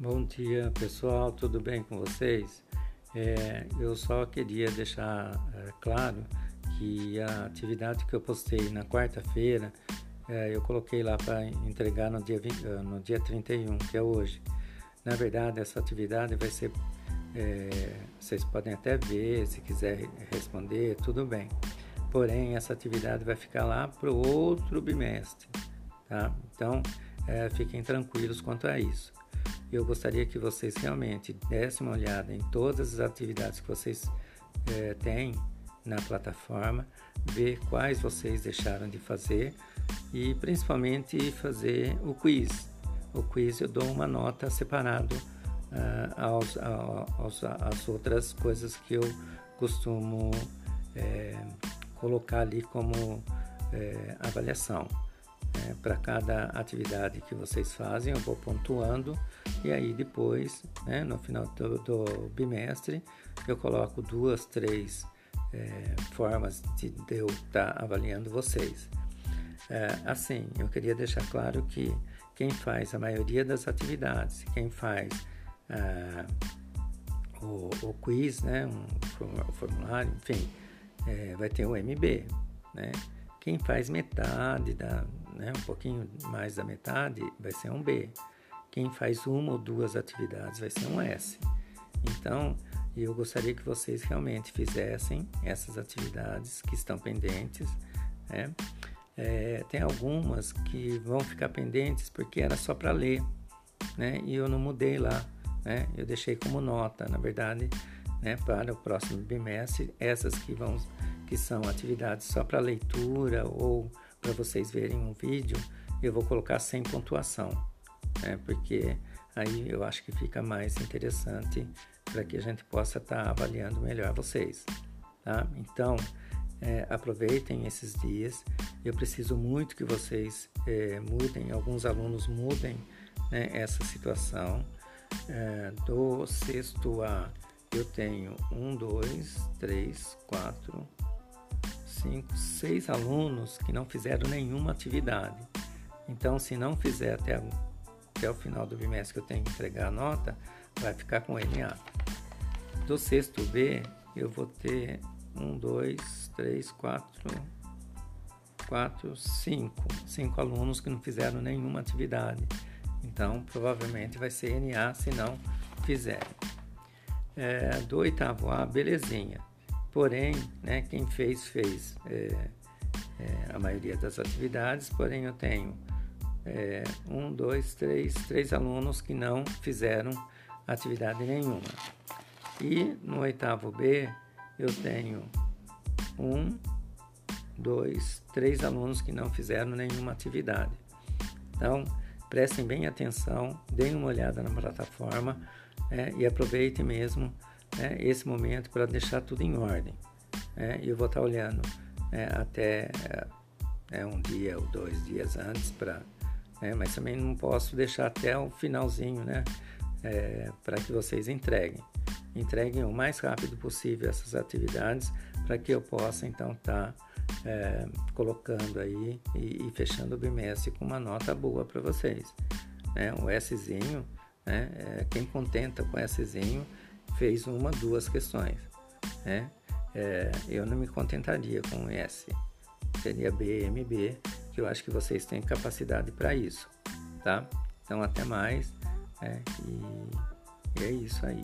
Bom dia pessoal, tudo bem com vocês? É, eu só queria deixar é, claro que a atividade que eu postei na quarta-feira é, eu coloquei lá para entregar no dia, 20, ah, no dia 31, que é hoje. Na verdade, essa atividade vai ser. É, vocês podem até ver, se quiser responder, tudo bem. Porém, essa atividade vai ficar lá para o outro bimestre, tá? Então, é, fiquem tranquilos quanto a isso eu gostaria que vocês realmente dessem uma olhada em todas as atividades que vocês é, têm na plataforma, ver quais vocês deixaram de fazer e principalmente fazer o quiz. O quiz eu dou uma nota separado uh, aos, aos, às outras coisas que eu costumo é, colocar ali como é, avaliação. É, Para cada atividade que vocês fazem, eu vou pontuando e aí depois, né, no final do, do, bimestre, eu coloco duas, três é, formas de, de eu estar tá avaliando vocês. É, assim, eu queria deixar claro que quem faz a maioria das atividades, quem faz é, o, o, quiz, né, um formulário, enfim, é, vai ter o MB, né? Quem faz metade da, né, um pouquinho mais da metade, vai ser um B. Quem faz uma ou duas atividades vai ser um S. Então, eu gostaria que vocês realmente fizessem essas atividades que estão pendentes. Né? É, tem algumas que vão ficar pendentes porque era só para ler, né? E eu não mudei lá, né? Eu deixei como nota, na verdade, né? Para o próximo bimestre, essas que vão, que são atividades só para leitura ou para vocês verem um vídeo, eu vou colocar sem pontuação, né? porque aí eu acho que fica mais interessante para que a gente possa estar tá avaliando melhor vocês. Tá? Então, é, aproveitem esses dias. Eu preciso muito que vocês é, mudem, alguns alunos mudem né, essa situação. É, do sexto A, eu tenho um, dois, três, quatro, cinco, seis alunos que não fizeram nenhuma atividade. Então, se não fizer até, até o final do bimestre que eu tenho que entregar a nota, vai ficar com NA. Do sexto B, eu vou ter um, dois, três, quatro, quatro, cinco, cinco alunos que não fizeram nenhuma atividade. Então, provavelmente vai ser NA se não fizerem. É, do oitavo A, belezinha. Porém, né, quem fez, fez é, é, a maioria das atividades, porém eu tenho é, um, dois, três, três alunos que não fizeram atividade nenhuma. E no oitavo B eu tenho um, dois, três alunos que não fizeram nenhuma atividade. Então, prestem bem atenção, deem uma olhada na plataforma né, e aproveitem mesmo né, esse momento para deixar tudo em ordem. Né, eu vou estar olhando né, até é, um dia ou dois dias antes para, né, mas também não posso deixar até o finalzinho, né, é, para que vocês entreguem. Entreguem o mais rápido possível essas atividades para que eu possa então estar tá, é, colocando aí e, e, fechando o bimestre com uma nota boa para vocês. Né? O Szinho, né? É, quem contenta com o Szinho fez uma, duas questões. Né? É, eu não me contentaria com S, seria BMB, que eu acho que vocês têm capacidade para isso, tá? Então, até mais, né? e, e é isso aí.